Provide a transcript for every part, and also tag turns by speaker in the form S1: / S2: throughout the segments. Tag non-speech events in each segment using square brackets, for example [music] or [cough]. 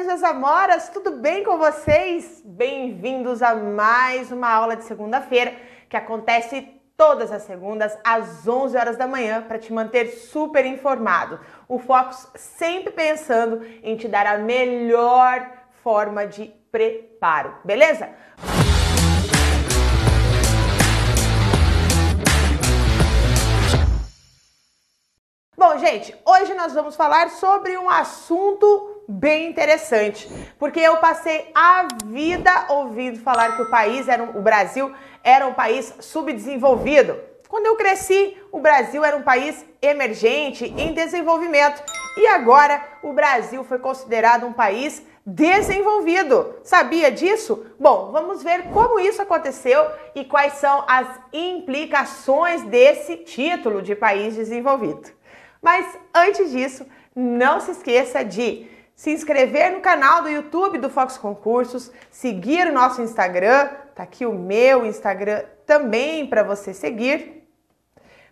S1: Tarjas Amoras, tudo bem com vocês? Bem-vindos a mais uma aula de segunda-feira que acontece todas as segundas às 11 horas da manhã para te manter super informado. O Focus sempre pensando em te dar a melhor forma de preparo, beleza? Bom, gente, hoje nós vamos falar sobre um assunto bem interessante, porque eu passei a vida ouvindo falar que o país era um, o Brasil era um país subdesenvolvido. Quando eu cresci, o Brasil era um país emergente, em desenvolvimento, e agora o Brasil foi considerado um país desenvolvido. Sabia disso? Bom, vamos ver como isso aconteceu e quais são as implicações desse título de país desenvolvido. Mas antes disso, não se esqueça de se inscrever no canal do YouTube do Fox Concursos, seguir o nosso Instagram, tá aqui o meu Instagram também para você seguir.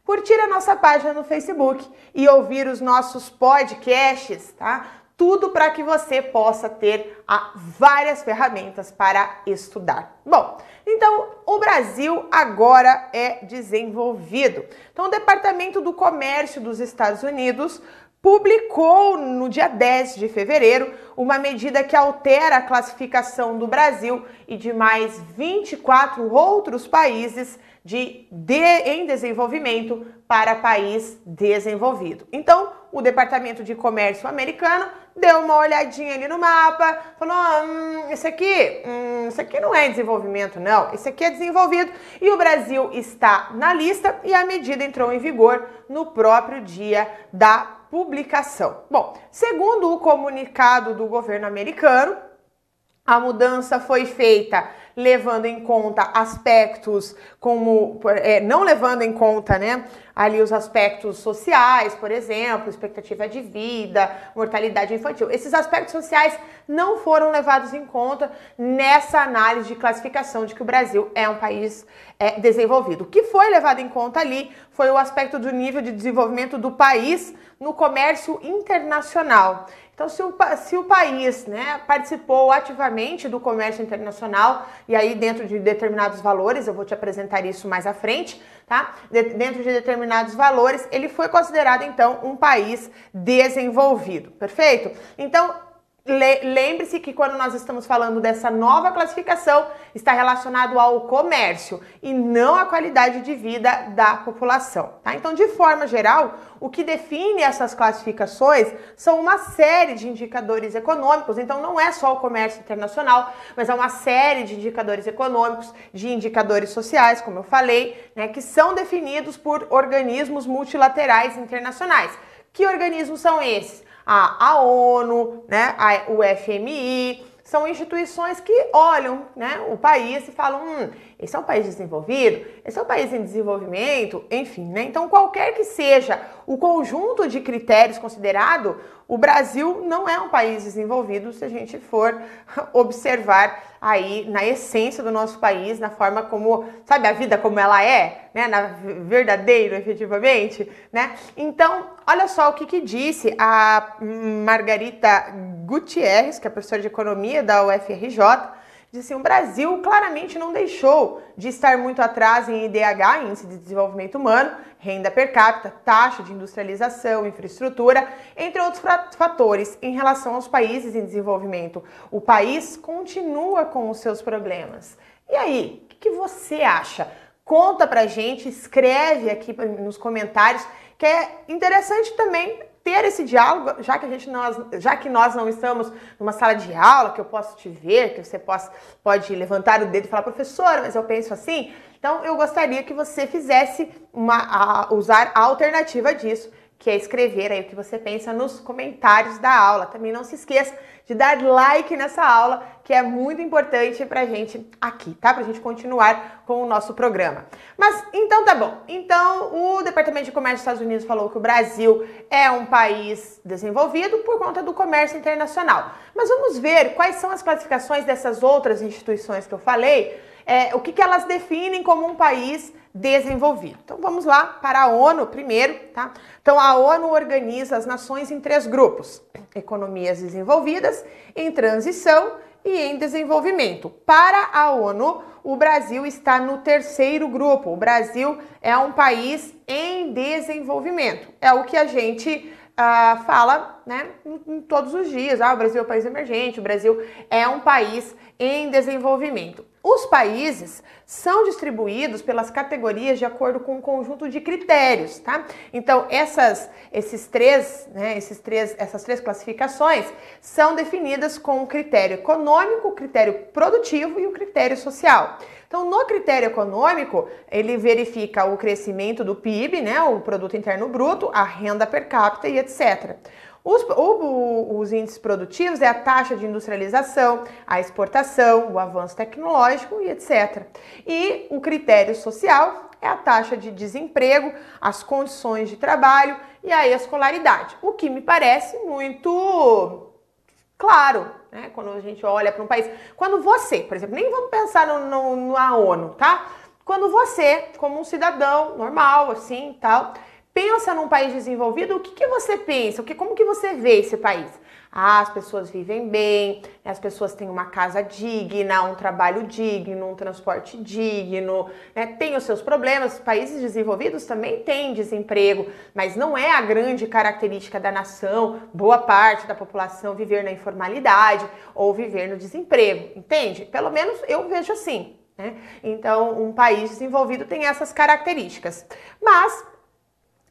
S1: Curtir a nossa página no Facebook e ouvir os nossos podcasts, tá? Tudo para que você possa ter ah, várias ferramentas para estudar. Bom, então, o Brasil agora é desenvolvido. Então, o Departamento do Comércio dos Estados Unidos publicou no dia 10 de fevereiro uma medida que altera a classificação do Brasil e de mais 24 outros países de, de em desenvolvimento para país desenvolvido. Então, o Departamento de Comércio americano deu uma olhadinha ali no mapa, falou: hum, esse aqui, hum, isso aqui não é desenvolvimento, não, esse aqui é desenvolvido. E o Brasil está na lista e a medida entrou em vigor no próprio dia da publicação. Bom, segundo o comunicado do governo americano, a mudança foi feita levando em conta aspectos como, é, não levando em conta, né, ali os aspectos sociais, por exemplo, expectativa de vida, mortalidade infantil. Esses aspectos sociais não foram levados em conta nessa análise de classificação de que o Brasil é um país é, desenvolvido. O que foi levado em conta ali foi o aspecto do nível de desenvolvimento do país no comércio internacional. Então, se o, se o país né, participou ativamente do comércio internacional, e aí dentro de determinados valores, eu vou te apresentar isso mais à frente, tá? De, dentro de determinados valores, ele foi considerado então um país desenvolvido, perfeito? Então, Lembre-se que quando nós estamos falando dessa nova classificação, está relacionado ao comércio e não à qualidade de vida da população. Tá? Então, de forma geral, o que define essas classificações são uma série de indicadores econômicos. Então, não é só o comércio internacional, mas é uma série de indicadores econômicos, de indicadores sociais, como eu falei, né, que são definidos por organismos multilaterais internacionais. Que organismos são esses? A, a ONU, né, a, o FMI, são instituições que olham né, o país e falam: hum, esse é um país desenvolvido, esse é um país em desenvolvimento, enfim. Né? Então, qualquer que seja o conjunto de critérios considerado, o Brasil não é um país desenvolvido se a gente for [laughs] observar aí na essência do nosso país, na forma como, sabe, a vida como ela é, né, na verdadeiro, efetivamente, né? Então, olha só o que, que disse a Margarita Gutierrez, que é professora de economia da UFRJ, Diz assim, o Brasil claramente não deixou de estar muito atrás em IDH, Índice de Desenvolvimento Humano, renda per capita, taxa de industrialização, infraestrutura, entre outros fatores em relação aos países em desenvolvimento. O país continua com os seus problemas. E aí, o que você acha? Conta pra gente, escreve aqui nos comentários, que é interessante também ter esse diálogo, já que a gente nós, já que nós não estamos numa sala de aula, que eu posso te ver, que você possa, pode levantar o dedo e falar, professora, mas eu penso assim. Então, eu gostaria que você fizesse uma, a, usar a alternativa disso, que é escrever aí o que você pensa nos comentários da aula. Também não se esqueça de dar like nessa aula, que é muito importante pra gente aqui, tá? Pra gente continuar com o nosso programa. Mas então tá bom. Então, o Departamento de Comércio dos Estados Unidos falou que o Brasil é um país desenvolvido por conta do comércio internacional. Mas vamos ver quais são as classificações dessas outras instituições que eu falei, é, o que, que elas definem como um país desenvolvido. Então vamos lá para a ONU primeiro, tá? Então a ONU organiza as nações em três grupos: economias desenvolvidas, em transição e em desenvolvimento. Para a ONU, o Brasil está no terceiro grupo. O Brasil é um país em desenvolvimento. É o que a gente uh, fala né, em, todos os dias. Ah, o Brasil é um país emergente, o Brasil é um país em desenvolvimento. Os países são distribuídos pelas categorias de acordo com um conjunto de critérios, tá? Então, essas, esses três, né, esses três, essas três classificações são definidas com o critério econômico, o critério produtivo e o critério social. Então, no critério econômico, ele verifica o crescimento do PIB, né, o produto interno bruto, a renda per capita e etc. Os, o, os, índices produtivos é a taxa de industrialização, a exportação, o avanço tecnológico e etc. E o critério social é a taxa de desemprego, as condições de trabalho e a escolaridade. O que me parece muito claro, né? Quando a gente olha para um país. Quando você, por exemplo, nem vamos pensar no, no, na ONU, tá? Quando você, como um cidadão normal, assim, tal, pensa num país desenvolvido, o que, que você pensa? O que, como que você vê esse país? Ah, as pessoas vivem bem, as pessoas têm uma casa digna, um trabalho digno, um transporte digno, né? tem os seus problemas. Países desenvolvidos também têm desemprego, mas não é a grande característica da nação, boa parte da população viver na informalidade ou viver no desemprego, entende? Pelo menos eu vejo assim. Né? Então, um país desenvolvido tem essas características. Mas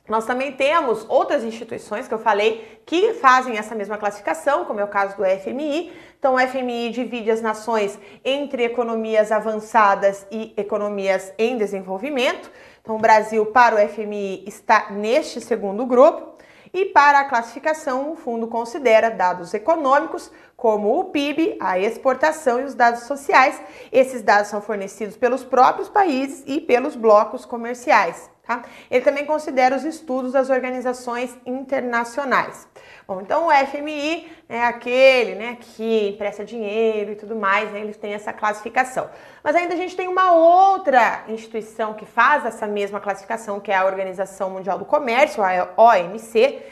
S1: nós também temos outras instituições que eu falei que fazem essa mesma classificação, como é o caso do FMI. Então, o FMI divide as nações entre economias avançadas e economias em desenvolvimento. Então, o Brasil, para o FMI, está neste segundo grupo. E para a classificação, o fundo considera dados econômicos, como o PIB, a exportação e os dados sociais. Esses dados são fornecidos pelos próprios países e pelos blocos comerciais. Tá? Ele também considera os estudos das organizações internacionais. Bom, então o FMI é aquele né, que empresta dinheiro e tudo mais, né, eles têm essa classificação. Mas ainda a gente tem uma outra instituição que faz essa mesma classificação, que é a Organização Mundial do Comércio, a OMC,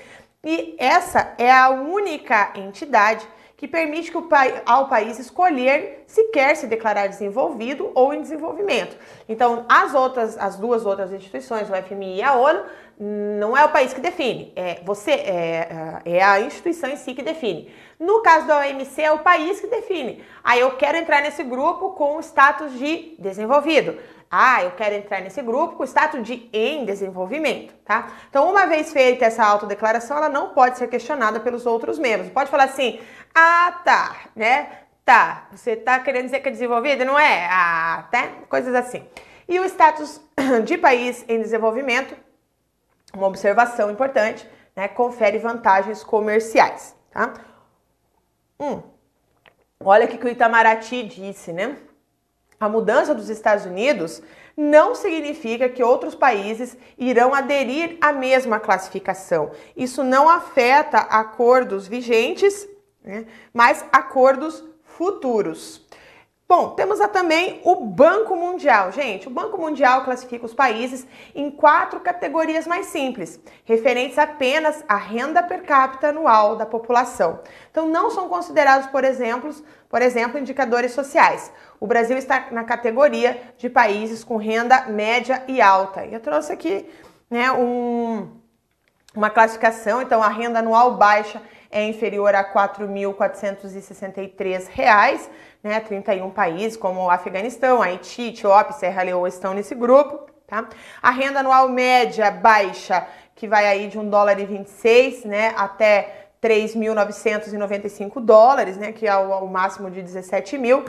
S1: e essa é a única entidade que permite que o, ao país escolher se quer se declarar desenvolvido ou em desenvolvimento. Então, as outras, as duas outras instituições, o FMI e a ONU, não é o país que define, é você é, é a instituição em si que define. No caso da OMC, é o país que define. Aí eu quero entrar nesse grupo com o status de desenvolvido. Ah, eu quero entrar nesse grupo com status de em desenvolvimento, tá? Então, uma vez feita essa autodeclaração, ela não pode ser questionada pelos outros membros. Pode falar assim: "Ah, tá", né? Tá, você tá querendo dizer que é desenvolvido, não é? Ah, tá? Coisas assim. E o status [clears throat] de país em desenvolvimento, uma observação importante, né? Confere vantagens comerciais, tá? Hum. Olha o que o Itamaraty disse, né? A mudança dos Estados Unidos não significa que outros países irão aderir à mesma classificação. Isso não afeta acordos vigentes, né, mas acordos futuros. Bom, temos também o Banco Mundial. Gente, o Banco Mundial classifica os países em quatro categorias mais simples, referentes apenas à renda per capita anual da população. Então, não são considerados, por exemplo, por exemplo, indicadores sociais. O Brasil está na categoria de países com renda média e alta. Eu trouxe aqui né, um, uma classificação, então a renda anual baixa é inferior a R$ 4.463, né? 31 países como o Afeganistão, Haiti, Etiópia, Serra Leoa estão nesse grupo, tá? A renda anual média baixa, que vai aí de 1 dólar e 26, né, até 3.995 dólares, né, que é o, o máximo de 17 mil.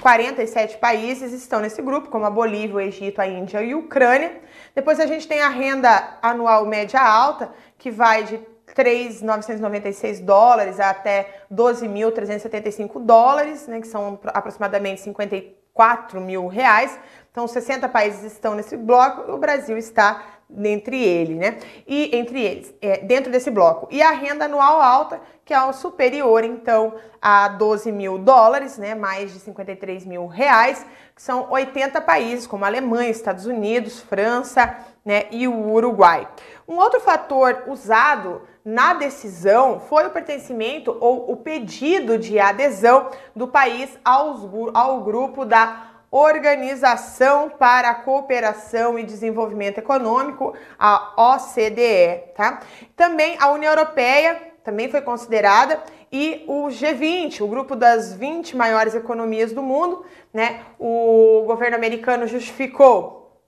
S1: 47 países estão nesse grupo, como a Bolívia, o Egito, a Índia e a Ucrânia. Depois a gente tem a renda anual média alta, que vai de 3.996 dólares até 12.375 dólares, né, que são aproximadamente 54 mil reais. Então, 60 países estão nesse bloco e o Brasil está entre ele, né? E entre eles, é, dentro desse bloco. E a renda anual alta, que é o superior, então, a 12 mil dólares, né? Mais de 53 mil reais, que são 80 países, como Alemanha, Estados Unidos, França, né? E o Uruguai. Um outro fator usado na decisão foi o pertencimento ou o pedido de adesão do país aos, ao grupo da Organização para a Cooperação e Desenvolvimento Econômico, a OCDE, tá? Também a União Europeia também foi considerada e o G20, o grupo das 20 maiores economias do mundo, né? O governo americano justificou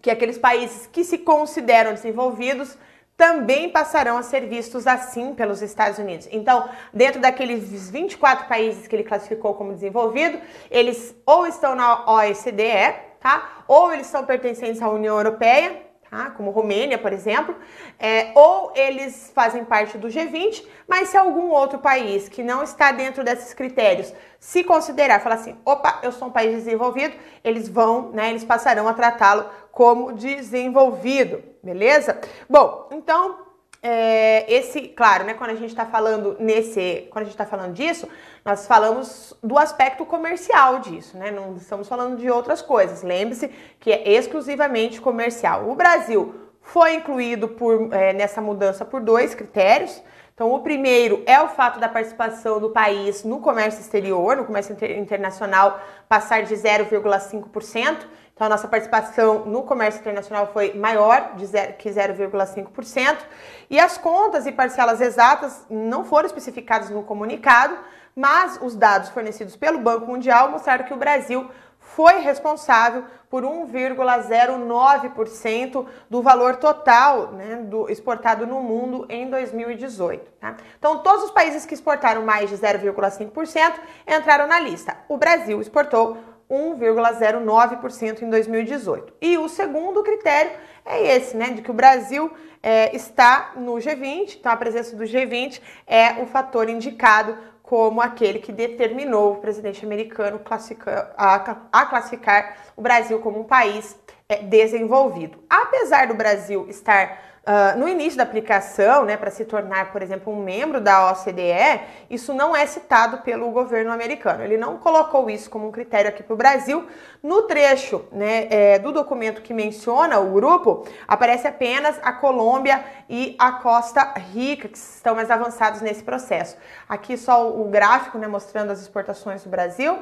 S1: que aqueles países que se consideram desenvolvidos também passarão a ser vistos assim pelos Estados Unidos. Então, dentro daqueles 24 países que ele classificou como desenvolvido, eles ou estão na OECD, tá? Ou eles são pertencentes à União Europeia, tá? Como Romênia, por exemplo, é, ou eles fazem parte do G20, mas se algum outro país que não está dentro desses critérios se considerar, falar assim, opa, eu sou um país desenvolvido, eles vão, né? Eles passarão a tratá-lo como desenvolvido, beleza? Bom, então é, esse, claro, né, quando a gente está falando nesse, quando a gente está falando disso, nós falamos do aspecto comercial disso, né? Não estamos falando de outras coisas. Lembre-se que é exclusivamente comercial. O Brasil foi incluído por, é, nessa mudança por dois critérios. Então, o primeiro é o fato da participação do país no comércio exterior, no comércio inter internacional, passar de 0,5%. Então, a nossa participação no comércio internacional foi maior de que 0,5%. E as contas e parcelas exatas não foram especificadas no comunicado, mas os dados fornecidos pelo Banco Mundial mostraram que o Brasil foi responsável por 1,09% do valor total né, do exportado no mundo em 2018. Tá? Então, todos os países que exportaram mais de 0,5% entraram na lista. O Brasil exportou 1,09% em 2018. E o segundo critério é esse, né, de que o Brasil é, está no G20, então a presença do G20 é o fator indicado como aquele que determinou o presidente americano a, classificar o Brasil como um país é, desenvolvido. Apesar do Brasil estar Uh, no início da aplicação, né, para se tornar, por exemplo, um membro da OCDE, isso não é citado pelo governo americano. Ele não colocou isso como um critério aqui para o Brasil. No trecho né, é, do documento que menciona o grupo, aparece apenas a Colômbia e a Costa Rica, que estão mais avançados nesse processo. Aqui só o gráfico né, mostrando as exportações do Brasil.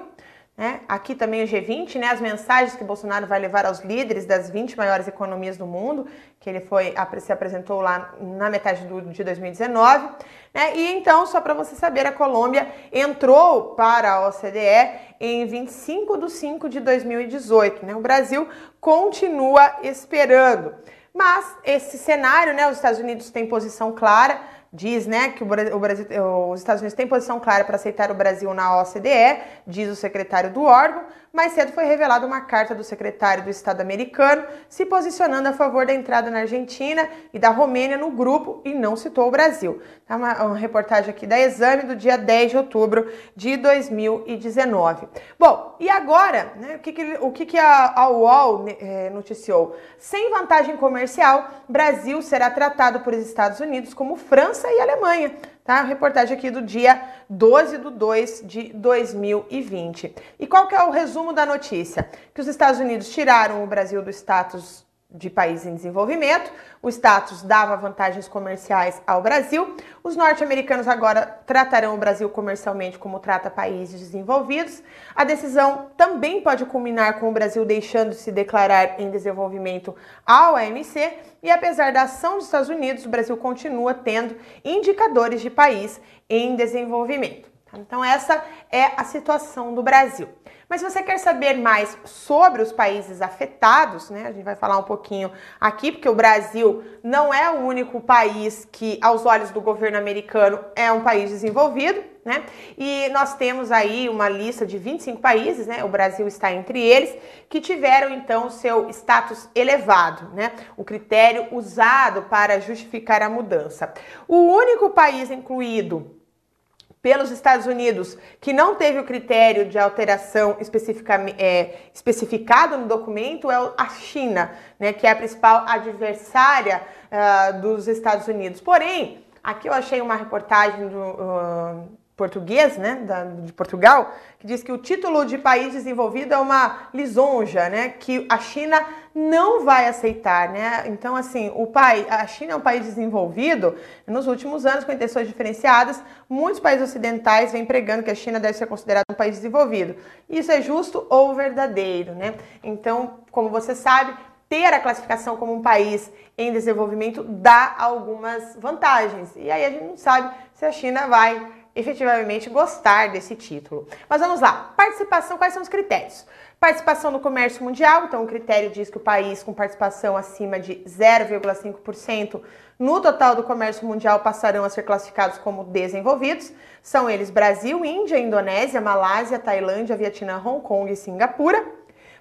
S1: Né? Aqui também o G20, né? as mensagens que Bolsonaro vai levar aos líderes das 20 maiores economias do mundo, que ele foi se apresentou lá na metade do, de 2019. Né? E então, só para você saber, a Colômbia entrou para a OCDE em 25 de 5 de 2018. Né? O Brasil continua esperando. Mas esse cenário, né, os Estados Unidos têm posição clara, diz né, que o Brasil, os Estados Unidos têm posição clara para aceitar o Brasil na OCDE, diz o secretário do órgão. Mais cedo foi revelada uma carta do secretário do Estado americano se posicionando a favor da entrada na Argentina e da Romênia no grupo e não citou o Brasil. É uma, uma reportagem aqui da Exame do dia 10 de outubro de 2019. Bom, e agora, né, o que, que, o que, que a, a UOL é, noticiou? Sem vantagem comercial, Brasil será tratado por Estados Unidos como França e Alemanha. Tá? Reportagem aqui do dia 12 de 2 de 2020. E qual que é o resumo da notícia? Que os Estados Unidos tiraram o Brasil do status de país em desenvolvimento, o status dava vantagens comerciais ao Brasil. Os norte-americanos agora tratarão o Brasil comercialmente como trata países desenvolvidos. A decisão também pode culminar com o Brasil deixando de se declarar em desenvolvimento ao OMC. E apesar da ação dos Estados Unidos, o Brasil continua tendo indicadores de país em desenvolvimento. Então, essa é a situação do Brasil. Mas se você quer saber mais sobre os países afetados, né? A gente vai falar um pouquinho aqui, porque o Brasil não é o único país que, aos olhos do governo americano, é um país desenvolvido, né? E nós temos aí uma lista de 25 países, né? O Brasil está entre eles, que tiveram então seu status elevado, né? O critério usado para justificar a mudança. O único país incluído pelos Estados Unidos, que não teve o critério de alteração é, especificado no documento, é a China, né, que é a principal adversária uh, dos Estados Unidos. Porém, aqui eu achei uma reportagem do. Uh, português, né, da, de Portugal, que diz que o título de país desenvolvido é uma lisonja, né, que a China não vai aceitar, né? Então, assim, o pai, a China é um país desenvolvido. Nos últimos anos, com intenções diferenciadas, muitos países ocidentais vêm pregando que a China deve ser considerada um país desenvolvido. Isso é justo ou verdadeiro, né? Então, como você sabe, ter a classificação como um país em desenvolvimento dá algumas vantagens. E aí a gente não sabe se a China vai efetivamente gostar desse título. Mas vamos lá. Participação, quais são os critérios? Participação no comércio mundial, então o critério diz que o país com participação acima de 0,5% no total do comércio mundial passarão a ser classificados como desenvolvidos. São eles Brasil, Índia, Indonésia, Malásia, Tailândia, Vietnã, Hong Kong e Singapura.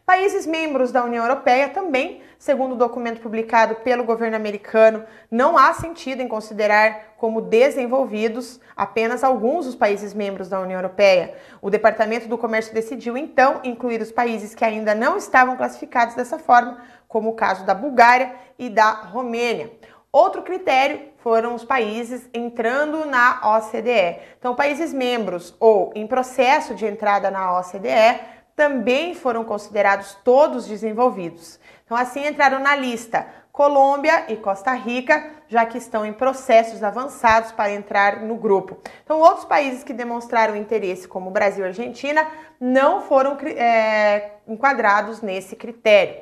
S1: Países membros da União Europeia também, segundo o documento publicado pelo governo americano, não há sentido em considerar como desenvolvidos apenas alguns dos países membros da União Europeia. O Departamento do Comércio decidiu então incluir os países que ainda não estavam classificados dessa forma, como o caso da Bulgária e da Romênia. Outro critério foram os países entrando na OCDE. Então, países membros ou em processo de entrada na OCDE também foram considerados todos desenvolvidos. Então, assim entraram na lista Colômbia e Costa Rica, já que estão em processos avançados para entrar no grupo. Então, outros países que demonstraram interesse, como Brasil e Argentina, não foram é, enquadrados nesse critério.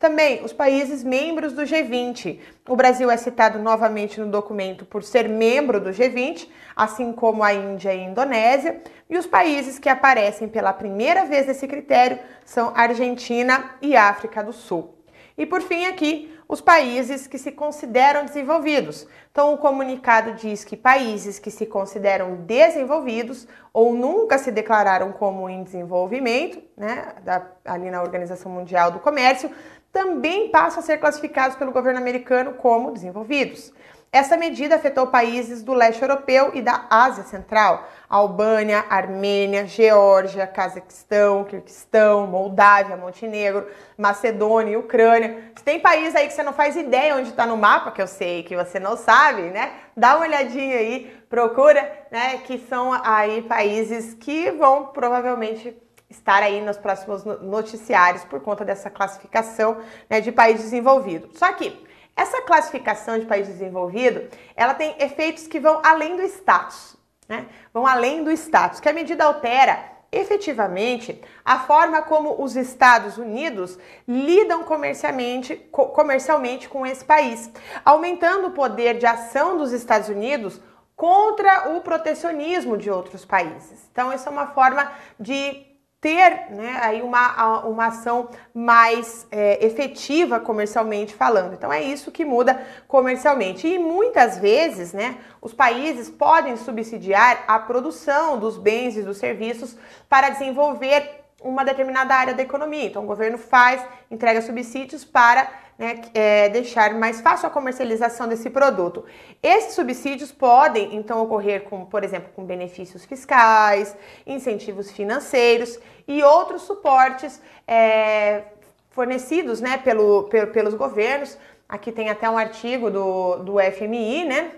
S1: Também os países membros do G20. O Brasil é citado novamente no documento por ser membro do G20, assim como a Índia e a Indonésia. E os países que aparecem pela primeira vez nesse critério são Argentina e África do Sul. E por fim, aqui, os países que se consideram desenvolvidos. Então, o comunicado diz que países que se consideram desenvolvidos ou nunca se declararam como em desenvolvimento, né, da, ali na Organização Mundial do Comércio, também passam a ser classificados pelo governo americano como desenvolvidos. Essa medida afetou países do leste europeu e da Ásia Central, Albânia, Armênia, Geórgia, Cazaquistão, Kirguistão, Moldávia, Montenegro, Macedônia e Ucrânia. Se tem país aí que você não faz ideia onde está no mapa, que eu sei que você não sabe, né? Dá uma olhadinha aí, procura, né? Que são aí países que vão provavelmente estar aí nos próximos noticiários por conta dessa classificação né, de país desenvolvido. Só que essa classificação de país desenvolvido, ela tem efeitos que vão além do status, né? Vão além do status, que a medida altera efetivamente a forma como os Estados Unidos lidam comercialmente, comercialmente com esse país, aumentando o poder de ação dos Estados Unidos contra o protecionismo de outros países. Então, isso é uma forma de ter né, aí uma, uma ação mais é, efetiva comercialmente falando. Então é isso que muda comercialmente. E muitas vezes né, os países podem subsidiar a produção dos bens e dos serviços para desenvolver uma determinada área da economia. Então o governo faz, entrega subsídios para né, é, deixar mais fácil a comercialização desse produto. Esses subsídios podem, então, ocorrer com, por exemplo, com benefícios fiscais, incentivos financeiros e outros suportes é, fornecidos né, pelo, pelo, pelos governos. Aqui tem até um artigo do, do FMI, né?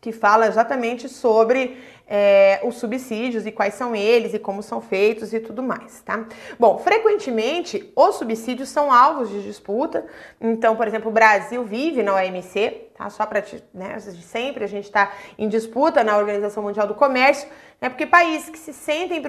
S1: Que fala exatamente sobre é, os subsídios e quais são eles e como são feitos e tudo mais, tá? Bom, frequentemente os subsídios são alvos de disputa. Então, por exemplo, o Brasil vive na OMC, tá? Só para né, sempre a gente está em disputa na Organização Mundial do Comércio, né? Porque países que se sentem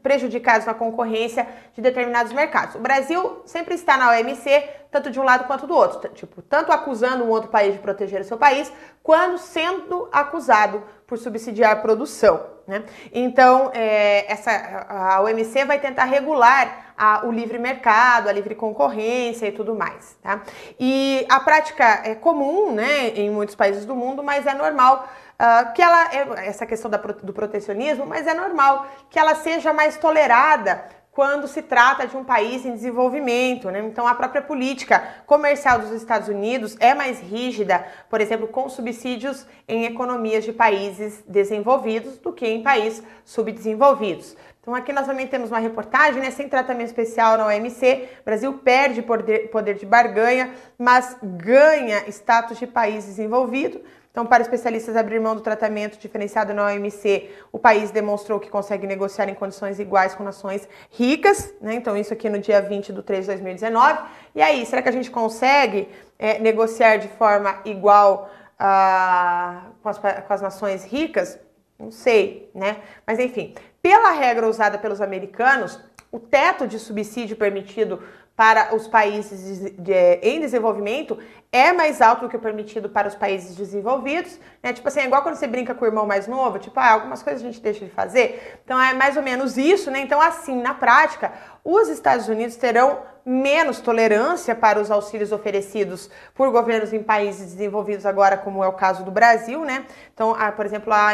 S1: prejudicados na concorrência de determinados mercados. O Brasil sempre está na OMC, tanto de um lado quanto do outro, tipo, tanto acusando um outro país de proteger o seu país, quanto sendo acusado por subsidiar a produção. Né? Então, é, essa, a OMC vai tentar regular a, o livre mercado, a livre concorrência e tudo mais. Tá? E a prática é comum né, em muitos países do mundo, mas é normal uh, que ela, essa questão da, do protecionismo, mas é normal que ela seja mais tolerada quando se trata de um país em desenvolvimento. Né? Então, a própria política comercial dos Estados Unidos é mais rígida, por exemplo, com subsídios em economias de países desenvolvidos do que em países subdesenvolvidos. Então, aqui nós também temos uma reportagem, né? Sem tratamento especial na OMC, Brasil perde poder, poder de barganha, mas ganha status de país desenvolvido. Então, para especialistas abrir mão do tratamento diferenciado na OMC, o país demonstrou que consegue negociar em condições iguais com nações ricas, né? Então, isso aqui no dia 20 de 3 de 2019. E aí, será que a gente consegue é, negociar de forma igual ah, com, as, com as nações ricas? Não sei, né? Mas enfim, pela regra usada pelos americanos, o teto de subsídio permitido para os países de, de, em desenvolvimento é mais alto do que o permitido para os países desenvolvidos, né? Tipo assim, é igual quando você brinca com o irmão mais novo, tipo, ah, algumas coisas a gente deixa de fazer. Então é mais ou menos isso, né? Então, assim, na prática, os Estados Unidos terão menos tolerância para os auxílios oferecidos por governos em países desenvolvidos agora, como é o caso do Brasil, né? Então, a, por exemplo, a,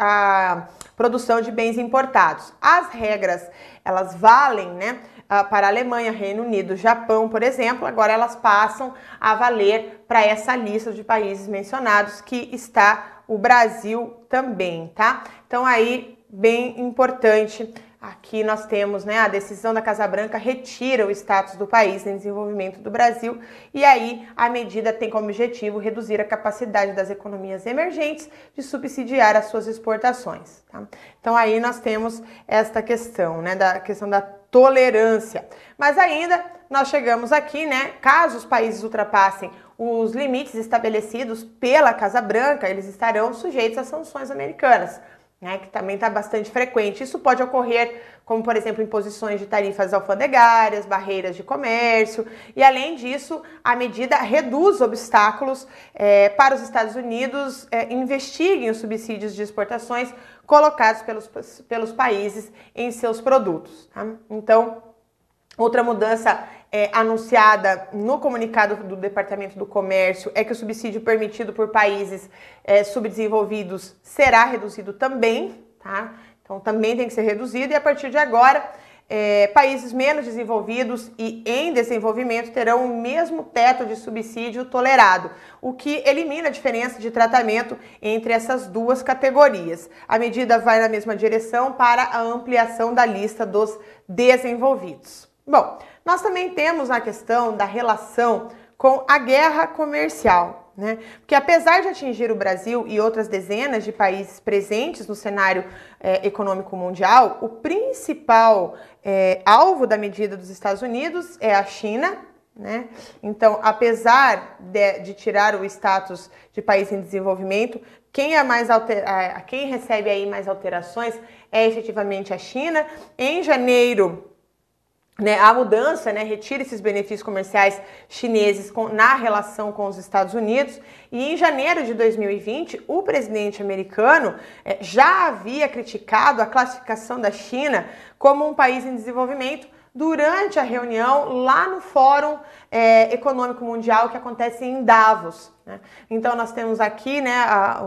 S1: a produção de bens importados. As regras, elas valem, né? Uh, para a Alemanha, Reino Unido, Japão, por exemplo, agora elas passam a valer para essa lista de países mencionados que está o Brasil também, tá? Então aí bem importante Aqui nós temos né, a decisão da Casa Branca retira o status do país em desenvolvimento do Brasil e aí a medida tem como objetivo reduzir a capacidade das economias emergentes de subsidiar as suas exportações. Tá? Então aí nós temos esta questão, né, da questão da tolerância. Mas ainda nós chegamos aqui, né, caso os países ultrapassem os limites estabelecidos pela Casa Branca, eles estarão sujeitos às sanções americanas né, que também está bastante frequente. Isso pode ocorrer, como por exemplo, imposições de tarifas alfandegárias, barreiras de comércio, e além disso, a medida reduz obstáculos é, para os Estados Unidos é, investiguem os subsídios de exportações colocados pelos, pelos países em seus produtos. Tá? Então, outra mudança é, anunciada no comunicado do Departamento do Comércio é que o subsídio permitido por países é, subdesenvolvidos será reduzido também, tá? Então também tem que ser reduzido e a partir de agora é, países menos desenvolvidos e em desenvolvimento terão o mesmo teto de subsídio tolerado, o que elimina a diferença de tratamento entre essas duas categorias. A medida vai na mesma direção para a ampliação da lista dos desenvolvidos. Bom, nós também temos a questão da relação com a guerra comercial, né? Porque apesar de atingir o Brasil e outras dezenas de países presentes no cenário é, econômico mundial, o principal é, alvo da medida dos Estados Unidos é a China. Né? Então, apesar de, de tirar o status de país em desenvolvimento, quem, é mais alter, quem recebe aí mais alterações é efetivamente a China. Em janeiro né, a mudança né, retira esses benefícios comerciais chineses com, na relação com os Estados Unidos. E em janeiro de 2020, o presidente americano é, já havia criticado a classificação da China como um país em desenvolvimento durante a reunião lá no Fórum é, Econômico Mundial que acontece em Davos. Né? Então nós temos aqui né, a,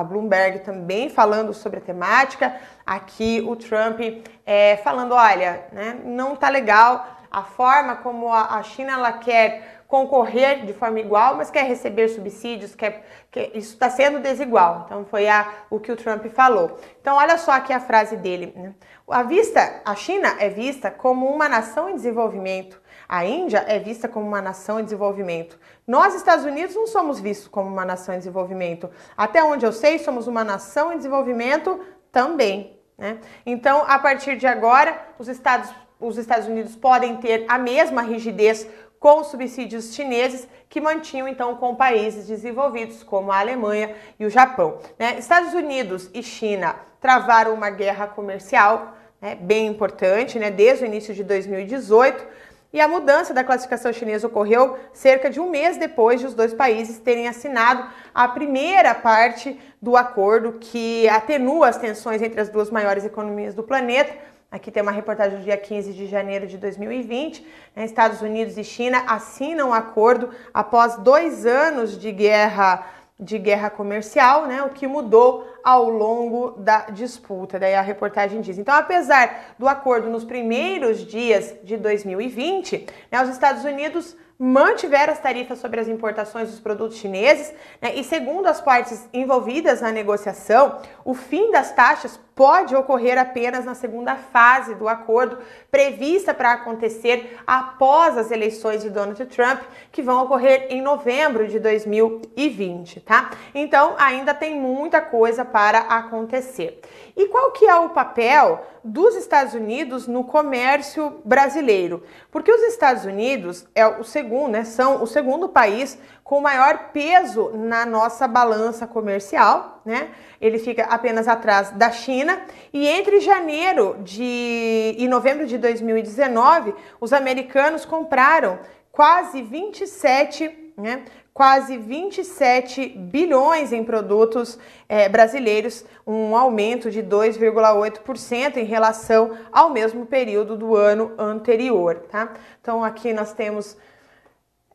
S1: a, Bloomberg também falando sobre a temática, aqui o Trump é, falando, olha, né, não tá legal a forma como a, a China ela quer concorrer de forma igual, mas quer receber subsídios, quer, quer isso está sendo desigual. Então foi a, o que o Trump falou. Então olha só aqui a frase dele. Né? A vista, a China é vista como uma nação em desenvolvimento. A Índia é vista como uma nação em desenvolvimento. Nós, Estados Unidos, não somos vistos como uma nação em desenvolvimento. Até onde eu sei, somos uma nação em desenvolvimento também. Né? Então, a partir de agora, os Estados, os Estados Unidos podem ter a mesma rigidez com os subsídios chineses que mantinham então com países desenvolvidos como a Alemanha e o Japão. Né? Estados Unidos e China travaram uma guerra comercial né, bem importante né, desde o início de 2018 e a mudança da classificação chinesa ocorreu cerca de um mês depois de os dois países terem assinado a primeira parte do acordo que atenua as tensões entre as duas maiores economias do planeta Aqui tem uma reportagem do dia 15 de janeiro de 2020. Né? Estados Unidos e China assinam um acordo após dois anos de guerra de guerra comercial, né, o que mudou ao longo da disputa. Daí a reportagem diz. Então, apesar do acordo nos primeiros dias de 2020, né, os Estados Unidos mantiveram as tarifas sobre as importações dos produtos chineses né, e, segundo as partes envolvidas na negociação, o fim das taxas pode ocorrer apenas na segunda fase do acordo, prevista para acontecer após as eleições de Donald Trump, que vão ocorrer em novembro de 2020, tá? Então, ainda tem muita coisa para acontecer. E qual que é o papel dos Estados Unidos no comércio brasileiro? Porque os Estados Unidos é o segundo, né, são o segundo país com maior peso na nossa balança comercial, né? Ele fica apenas atrás da China e entre janeiro de e novembro de 2019, os americanos compraram quase 27, né? Quase 27 bilhões em produtos é, brasileiros, um aumento de 2,8% em relação ao mesmo período do ano anterior, tá? Então aqui nós temos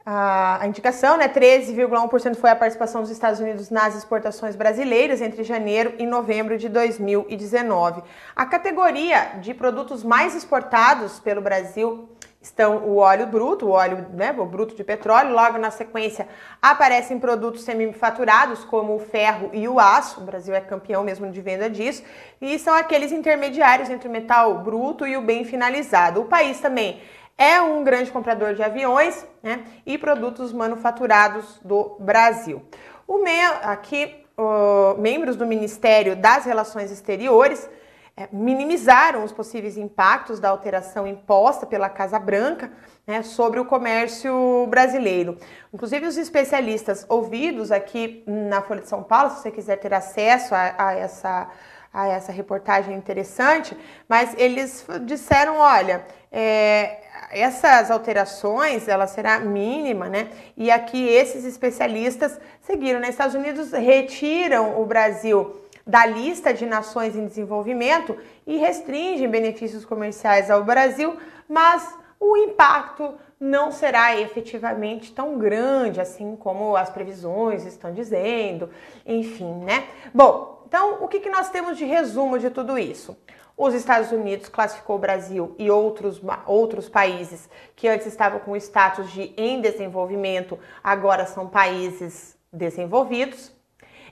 S1: a, indicação, né? 13,1% foi a participação dos Estados Unidos nas exportações brasileiras entre janeiro e novembro de 2019. A categoria de produtos mais exportados pelo Brasil estão o óleo bruto, o óleo né, o bruto de petróleo, logo na sequência aparecem produtos semifaturados como o ferro e o aço, o Brasil é campeão mesmo de venda disso, e são aqueles intermediários entre o metal bruto e o bem finalizado. O país também é um grande comprador de aviões né, e produtos manufaturados do Brasil. O me, aqui, uh, membros do Ministério das Relações Exteriores é, minimizaram os possíveis impactos da alteração imposta pela Casa Branca né, sobre o comércio brasileiro. Inclusive, os especialistas ouvidos aqui na Folha de São Paulo, se você quiser ter acesso a, a essa a essa reportagem interessante, mas eles disseram, olha, é, essas alterações, ela será mínima, né? E aqui esses especialistas seguiram. Nos né? Estados Unidos retiram o Brasil da lista de nações em desenvolvimento e restringem benefícios comerciais ao Brasil, mas o impacto não será efetivamente tão grande assim como as previsões estão dizendo, enfim, né? Bom, então o que, que nós temos de resumo de tudo isso? Os Estados Unidos classificou o Brasil e outros, outros países que antes estavam com status de em desenvolvimento, agora são países desenvolvidos.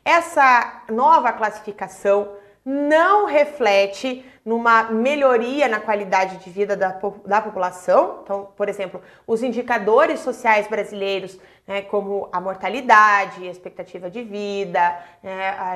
S1: Essa nova classificação não reflete numa melhoria na qualidade de vida da, da população. Então, por exemplo, os indicadores sociais brasileiros né, como a mortalidade, a expectativa de vida, né, a,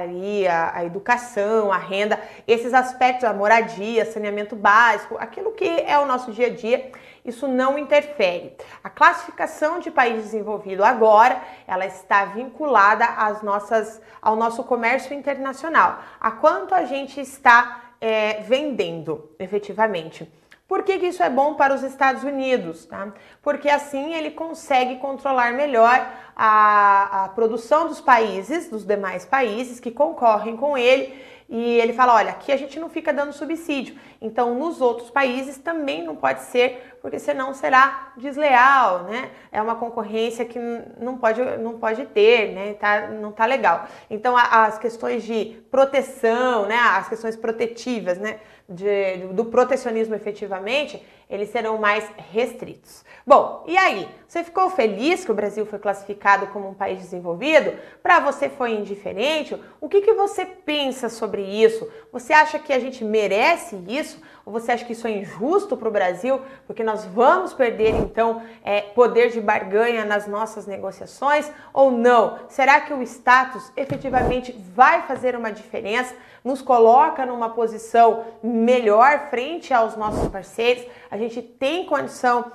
S1: a, educação, a renda, esses aspectos, a moradia, saneamento básico, aquilo que é o nosso dia a dia, isso não interfere. A classificação de país desenvolvido agora, ela está vinculada às nossas, ao nosso comércio internacional, a quanto a gente está é, vendendo efetivamente. Por que, que, isso é bom para os Estados Unidos? Tá? Porque assim ele consegue controlar melhor a, a produção dos países, dos demais países que concorrem com ele e ele fala: olha, aqui a gente não fica dando subsídio, então nos outros países também não pode ser, porque senão será desleal, né? É uma concorrência que não pode, não pode ter, né? Tá, não tá legal. Então as questões de proteção, né? As questões protetivas, né? De, do protecionismo efetivamente, eles serão mais restritos. Bom, e aí? Você ficou feliz que o Brasil foi classificado como um país desenvolvido? Para você foi indiferente? O que, que você pensa sobre isso? Você acha que a gente merece isso? Ou você acha que isso é injusto para o Brasil? Porque nós vamos perder então é, poder de barganha nas nossas negociações? Ou não? Será que o status efetivamente vai fazer uma diferença? Nos coloca numa posição melhor frente aos nossos parceiros? A gente tem condição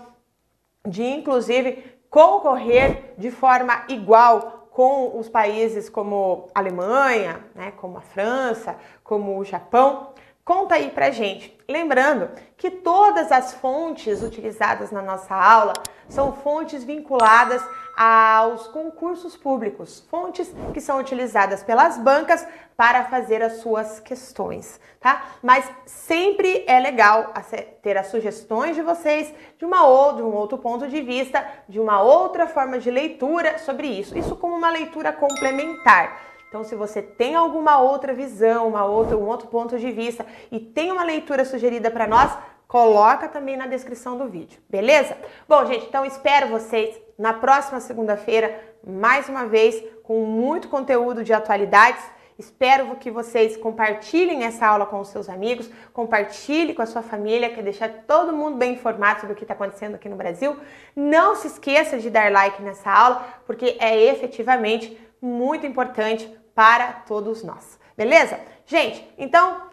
S1: de inclusive concorrer de forma igual com os países como a Alemanha, né, como a França, como o Japão. Conta aí pra gente. Lembrando que todas as fontes utilizadas na nossa aula são fontes vinculadas aos concursos públicos, fontes que são utilizadas pelas bancas para fazer as suas questões, tá? Mas sempre é legal ter as sugestões de vocês de uma ou de um outro ponto de vista, de uma outra forma de leitura sobre isso. Isso como uma leitura complementar. Então, se você tem alguma outra visão, uma outra, um outro ponto de vista e tem uma leitura sugerida para nós, coloca também na descrição do vídeo, beleza? Bom, gente, então espero vocês na próxima segunda-feira, mais uma vez, com muito conteúdo de atualidades. Espero que vocês compartilhem essa aula com os seus amigos, compartilhe com a sua família, quer deixar todo mundo bem informado do que está acontecendo aqui no Brasil. Não se esqueça de dar like nessa aula, porque é efetivamente muito importante para todos nós. Beleza? Gente, então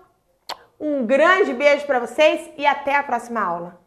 S1: um grande beijo para vocês e até a próxima aula.